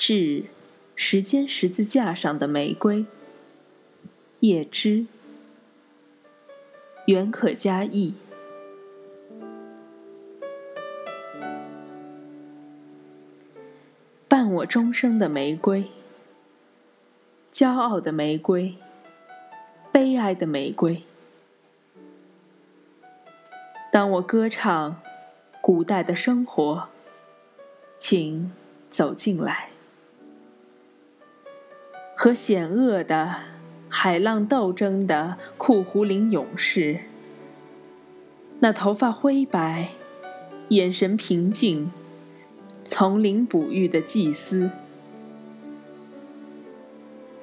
致时间十字架上的玫瑰。叶芝，原可加意。伴我终生的玫瑰，骄傲的玫瑰，悲哀的玫瑰。当我歌唱古代的生活，请走进来，和险恶的海浪斗争的库胡林勇士，那头发灰白、眼神平静、丛林哺育的祭司，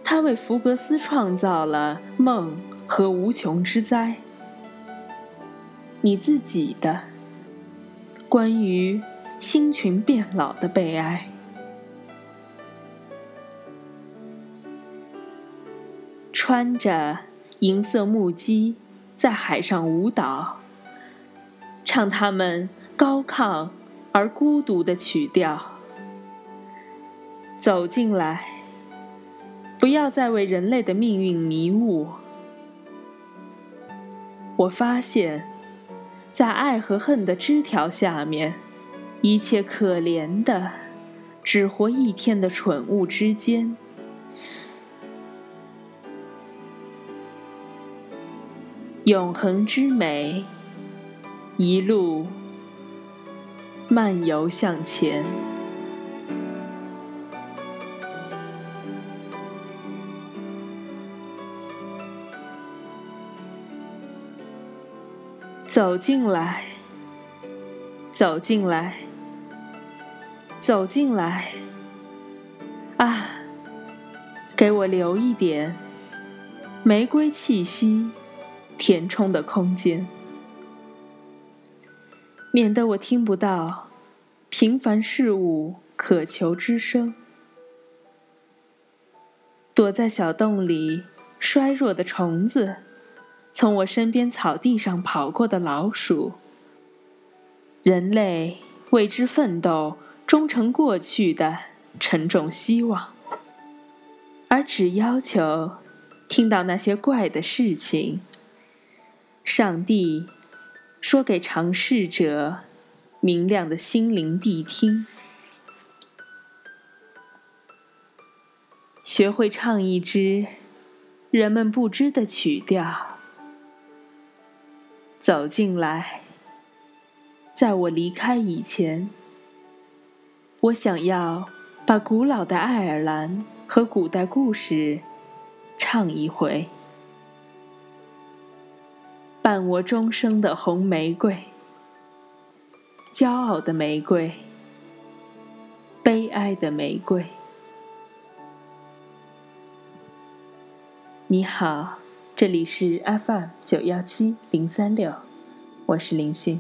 他为福格斯创造了梦和无穷之灾。你自己的关于。星群变老的悲哀，穿着银色木屐在海上舞蹈，唱他们高亢而孤独的曲调。走进来，不要再为人类的命运迷雾。我发现，在爱和恨的枝条下面。一切可怜的，只活一天的蠢物之间，永恒之美，一路漫游向前，走进来，走进来。走进来，啊，给我留一点玫瑰气息填充的空间，免得我听不到平凡事物渴求之声。躲在小洞里衰弱的虫子，从我身边草地上跑过的老鼠，人类为之奋斗。忠诚过去的沉重希望，而只要求听到那些怪的事情。上帝说给尝试者明亮的心灵谛听，学会唱一支人们不知的曲调。走进来，在我离开以前。我想要把古老的爱尔兰和古代故事唱一回，伴我终生的红玫瑰，骄傲的玫瑰，悲哀的玫瑰。你好，这里是 FM 九幺七零三六，我是林迅。